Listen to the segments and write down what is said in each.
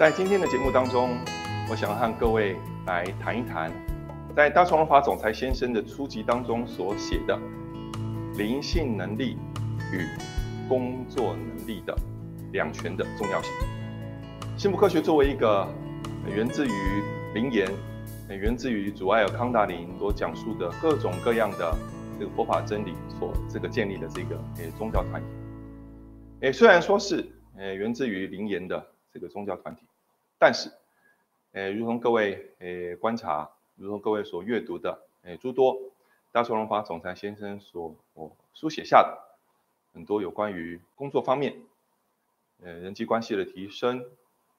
在今天的节目当中，我想和各位来谈一谈，在大创法总裁先生的初级当中所写的灵性能力与工作能力的两全的重要性。幸福科学作为一个源自于灵言、源自于主爱尔康达林所讲述的各种各样的这个佛法真理所这个建立的这个诶宗教团体，诶虽然说是诶源自于灵言的这个宗教团体。但是，呃，如同各位呃观察，如同各位所阅读的诶诸多大众荣华总裁先生所我书写下的很多有关于工作方面，呃人际关系的提升，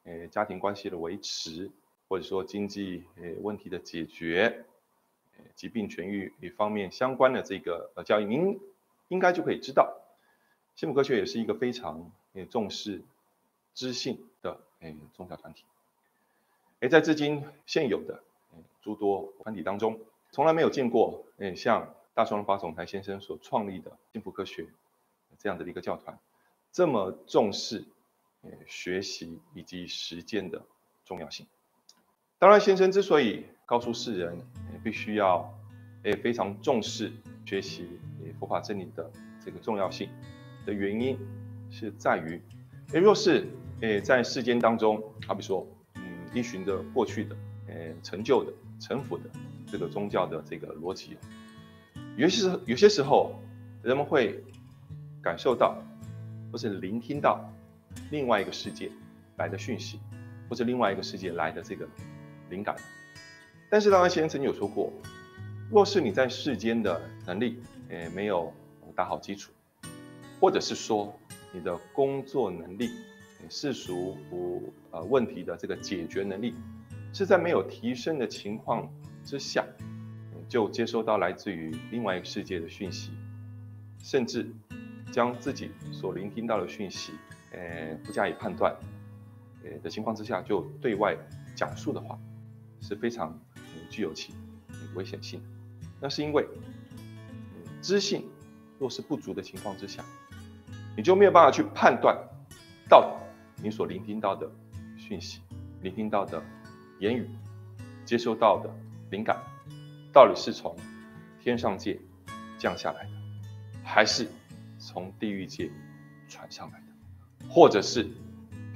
诶家庭关系的维持，或者说经济诶问题的解决，呃疾病痊愈一方面相关的这个呃教育，您应该就可以知道，幸福科学也是一个非常也重视知性的诶宗教团体。诶，在至今现有的诸多团体当中，从来没有见过诶像大双龙法总裁先生所创立的幸福科学这样的一个教团，这么重视诶学习以及实践的重要性。当然，先生之所以告诉世人必须要诶非常重视学习佛法真理的这个重要性的原因，是在于诶若是诶在世间当中，好比说。嗯依循着过去的、呃成就的、臣服的这个宗教的这个逻辑，有些时候有些时候，人们会感受到，或是聆听到另外一个世界来的讯息，或者另外一个世界来的这个灵感。但是，当然先生曾经有说过，若是你在世间的能力，呃没有打好基础，或者是说你的工作能力，世俗不呃问题的这个解决能力，是在没有提升的情况之下，就接收到来自于另外一个世界的讯息，甚至将自己所聆听到的讯息，呃不加以判断，呃的情况之下就对外讲述的话，是非常具有其危险性的。那是因为知性若是不足的情况之下，你就没有办法去判断到底。你所聆听到的讯息，聆听到的言语，接收到的灵感，到底是从天上界降下来的，还是从地狱界传上来的，或者是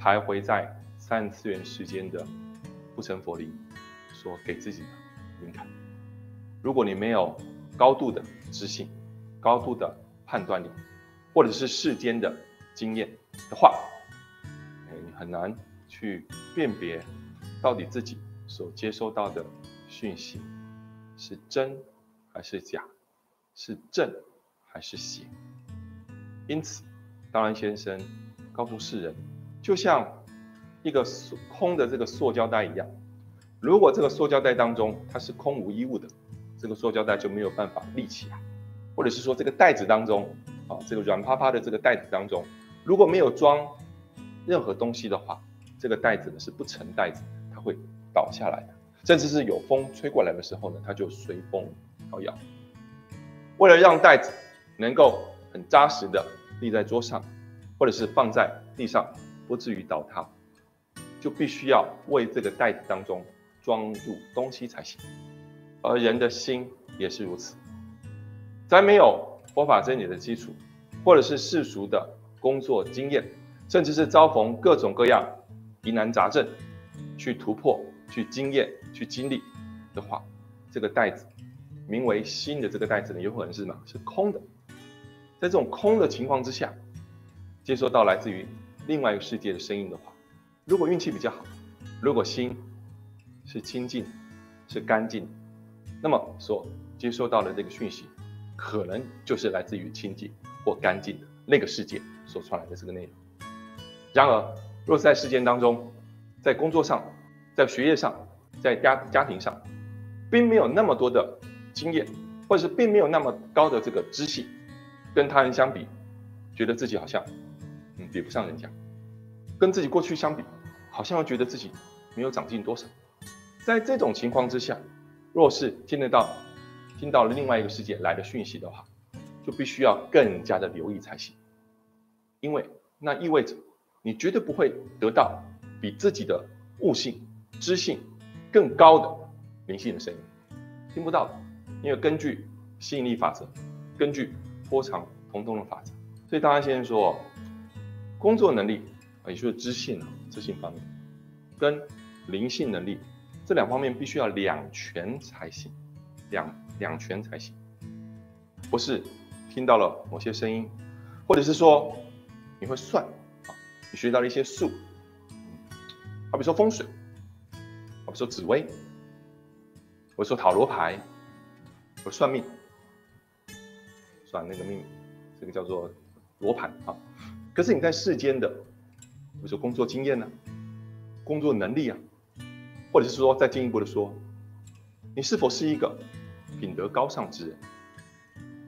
徘徊在三次元时间的不成佛灵所给自己的灵感？如果你没有高度的知性、高度的判断力，或者是世间的经验的话，很难去辨别到底自己所接收到的讯息是真还是假，是正还是邪。因此，当然先生告诉世人，就像一个塑空的这个塑胶袋一样，如果这个塑胶袋当中它是空无一物的，这个塑胶袋就没有办法立起来；或者是说这个袋子当中啊，这个软趴趴的这个袋子当中，如果没有装。任何东西的话，这个袋子呢是不成袋子，它会倒下来的，甚至是有风吹过来的时候呢，它就随风摇摇。为了让袋子能够很扎实的立在桌上，或者是放在地上，不至于倒塌，就必须要为这个袋子当中装入东西才行。而人的心也是如此，在没有佛法真理的基础，或者是世俗的工作经验。甚至是遭逢各种各样疑难杂症，去突破、去经验、去经历的话，这个袋子，名为心的这个袋子呢，有可能是什么？是空的。在这种空的情况之下，接收到来自于另外一个世界的声音的话，如果运气比较好，如果心是清净、是干净，那么所接收到的这个讯息，可能就是来自于清净或干净的那个世界所传来的这个内容。然而，若是在事件当中，在工作上，在学业上，在家家庭上，并没有那么多的经验，或者是并没有那么高的这个知识，跟他人相比，觉得自己好像，嗯，比不上人家；跟自己过去相比，好像又觉得自己没有长进多少。在这种情况之下，若是听得到、听到了另外一个世界来的讯息的话，就必须要更加的留意才行，因为那意味着。你绝对不会得到比自己的悟性、知性更高的灵性的声音，听不到的，因为根据吸引力法则，根据波长同动的法则，所以大家先说，工作能力啊，也就是知性啊，知性方面，跟灵性能力这两方面必须要两全才行，两两全才行，不是听到了某些声音，或者是说你会算学到了一些术。好比说风水，好比说紫薇，我说塔罗牌，我算命，算那个命，这个叫做罗盘啊。可是你在世间的，比如说工作经验呢，工作能力啊，或者是说再进一步的说，你是否是一个品德高尚之人，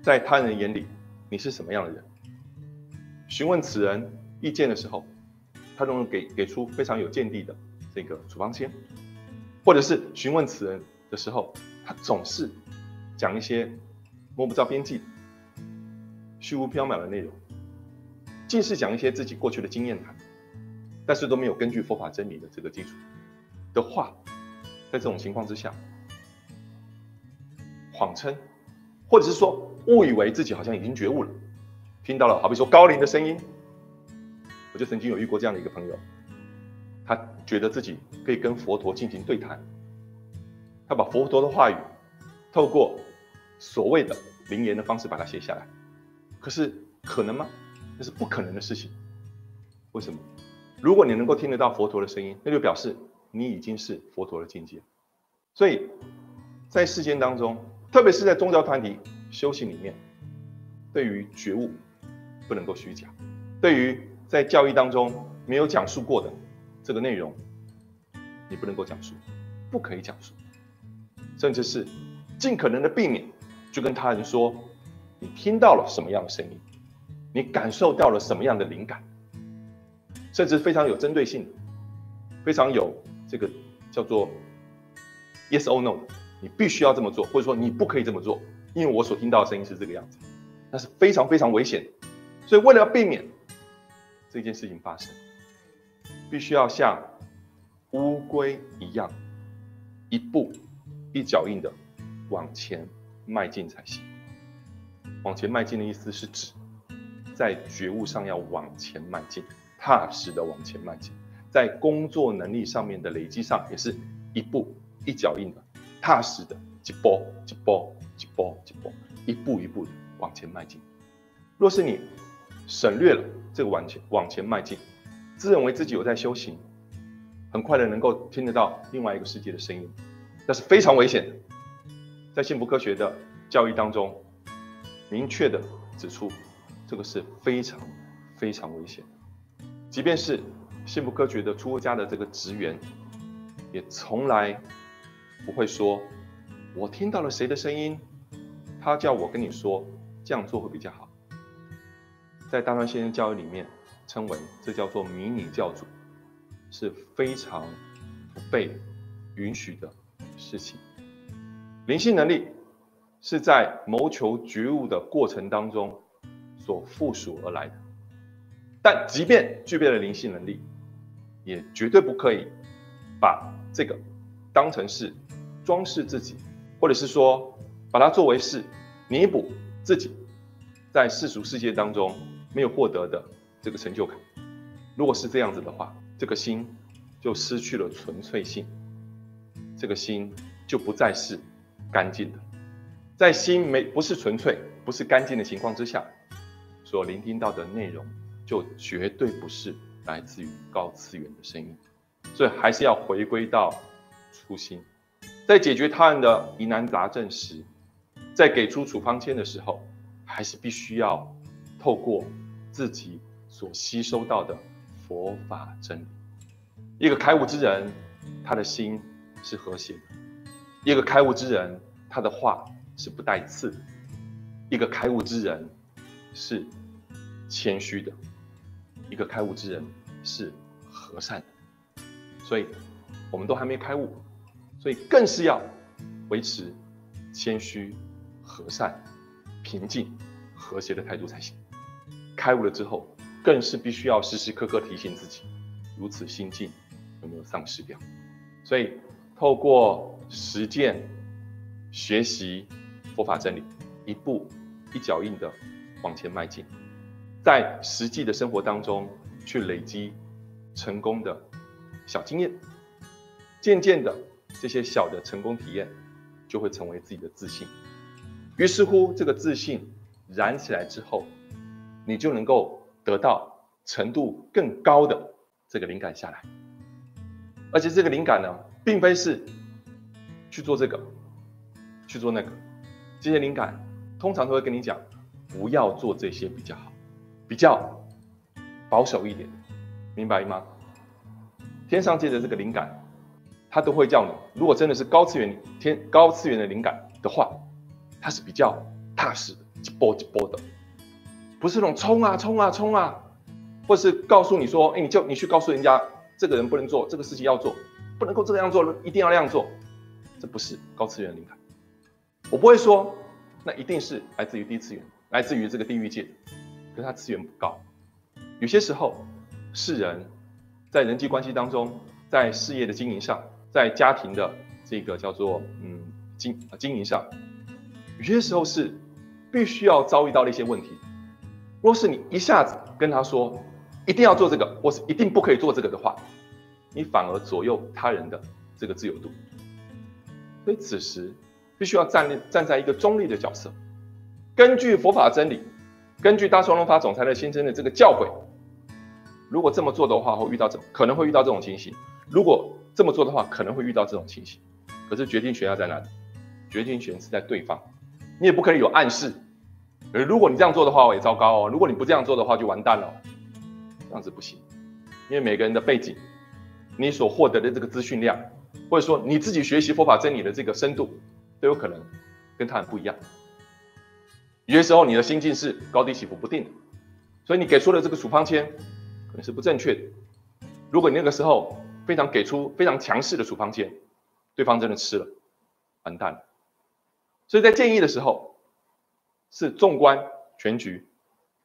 在他人眼里你是什么样的人？询问此人意见的时候。他都能给给出非常有见地的这个处方签，或者是询问此人的时候，他总是讲一些摸不着边际、虚无缥缈的内容，尽是讲一些自己过去的经验谈，但是都没有根据佛法真理的这个基础的话，在这种情况之下，谎称，或者是说误以为自己好像已经觉悟了，听到了好比说高龄的声音。就曾经有遇过这样的一个朋友，他觉得自己可以跟佛陀进行对谈，他把佛陀的话语透过所谓的灵言的方式把它写下来，可是可能吗？那是不可能的事情。为什么？如果你能够听得到佛陀的声音，那就表示你已经是佛陀的境界。所以在世间当中，特别是在宗教团体修行里面，对于觉悟不能够虚假，对于在教育当中没有讲述过的这个内容，你不能够讲述，不可以讲述，甚至是尽可能的避免，就跟他人说，你听到了什么样的声音，你感受到了什么样的灵感，甚至非常有针对性，非常有这个叫做 yes or no，你必须要这么做，或者说你不可以这么做，因为我所听到的声音是这个样子，那是非常非常危险的，所以为了要避免。这件事情发生，必须要像乌龟一样，一步一脚印的往前迈进才行。往前迈进的意思是指，在觉悟上要往前迈进，踏实的往前迈进；在工作能力上面的累积上，也是一步一脚印的，踏实的，一步一步一步一步，一步一步的往前迈进。若是你省略了。这个往前往前迈进，自认为自己有在修行，很快的能够听得到另外一个世界的声音，那是非常危险的。在幸福科学的教育当中，明确的指出，这个是非常非常危险的。即便是幸福科学的出家的这个职员，也从来不会说，我听到了谁的声音，他叫我跟你说这样做会比较好。在大专先生教育里面，称为这叫做迷你教主，是非常不被允许的事情。灵性能力是在谋求觉悟的过程当中所附属而来的，但即便具备了灵性能力，也绝对不可以把这个当成是装饰自己，或者是说把它作为是弥补自己在世俗世界当中。没有获得的这个成就感，如果是这样子的话，这个心就失去了纯粹性，这个心就不再是干净的。在心没不是纯粹、不是干净的情况之下，所聆听到的内容就绝对不是来自于高次元的声音。所以还是要回归到初心，在解决他人的疑难杂症时，在给出处方签的时候，还是必须要。透过自己所吸收到的佛法真理，一个开悟之人，他的心是和谐的；一个开悟之人，他的话是不带刺的；一个开悟之人是谦虚的；一个开悟之人是和善的。所以，我们都还没开悟，所以更是要维持谦虚、和善、平静、和谐的态度才行。开悟了之后，更是必须要时时刻刻提醒自己，如此心境有没有丧失掉？所以透过实践、学习佛法真理，一步一脚印的往前迈进，在实际的生活当中去累积成功的小经验，渐渐的这些小的成功体验就会成为自己的自信。于是乎，这个自信燃起来之后，你就能够得到程度更高的这个灵感下来。而且这个灵感呢，并非是去做这个，去做那个。这些灵感通常都会跟你讲，不要做这些比较好，比较保守一点，明白吗？天上界的这个灵感，它都会叫你，如果真的是高次元天高次元的灵感的话。它是比较踏实的，一波一波的，不是那种冲啊冲啊冲啊，或是告诉你说，哎，你就你去告诉人家，这个人不能做这个事情要做，不能够这样做，一定要那样做，这不是高次元灵感。我不会说，那一定是来自于低次元，来自于这个地狱界，可是它次元不高。有些时候，是人在人际关系当中，在事业的经营上，在家庭的这个叫做嗯经经营上。有些时候是必须要遭遇到的一些问题。若是你一下子跟他说一定要做这个，或是一定不可以做这个的话，你反而左右他人的这个自由度。所以此时必须要站立站在一个中立的角色，根据佛法真理，根据大双龙法总裁的先生的这个教诲，如果这么做的话，会遇到这可能会遇到这种情形；如果这么做的话，可能会遇到这种情形。可是决定权要在哪里？决定权是在对方。你也不可以有暗示，呃，如果你这样做的话，我也糟糕哦。如果你不这样做的话，就完蛋了，这样子不行。因为每个人的背景，你所获得的这个资讯量，或者说你自己学习佛法真理的这个深度，都有可能跟他很不一样。有些时候你的心境是高低起伏不定的，所以你给出的这个处方签可能是不正确的。如果你那个时候非常给出非常强势的处方签，对方真的吃了，完蛋了。所以在建议的时候，是纵观全局，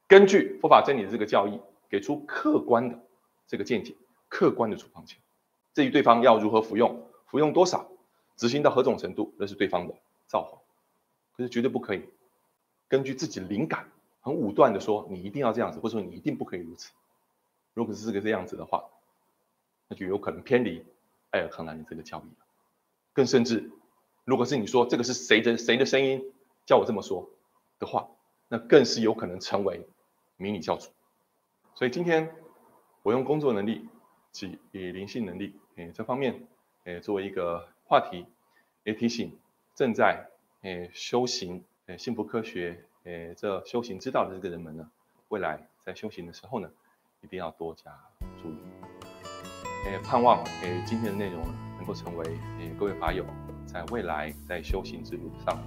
根据佛法真理的这个教义，给出客观的这个见解，客观的处方签。至于对方要如何服用，服用多少，执行到何种程度，那是对方的造化。可是绝对不可以根据自己灵感，很武断的说你一定要这样子，或者说你一定不可以如此。如果是这个这样子的话，那就有可能偏离艾尔康兰的这个教义了，更甚至。如果是你说这个是谁的谁的声音叫我这么说的话，那更是有可能成为迷你教主。所以今天我用工作能力及以灵性能力诶这方面诶作为一个话题，也提醒正在诶修行诶幸福科学诶这修行之道的这个人们呢，未来在修行的时候呢，一定要多加注意。诶盼望诶今天的内容能够成为诶各位法友。在未来，在修行之路上。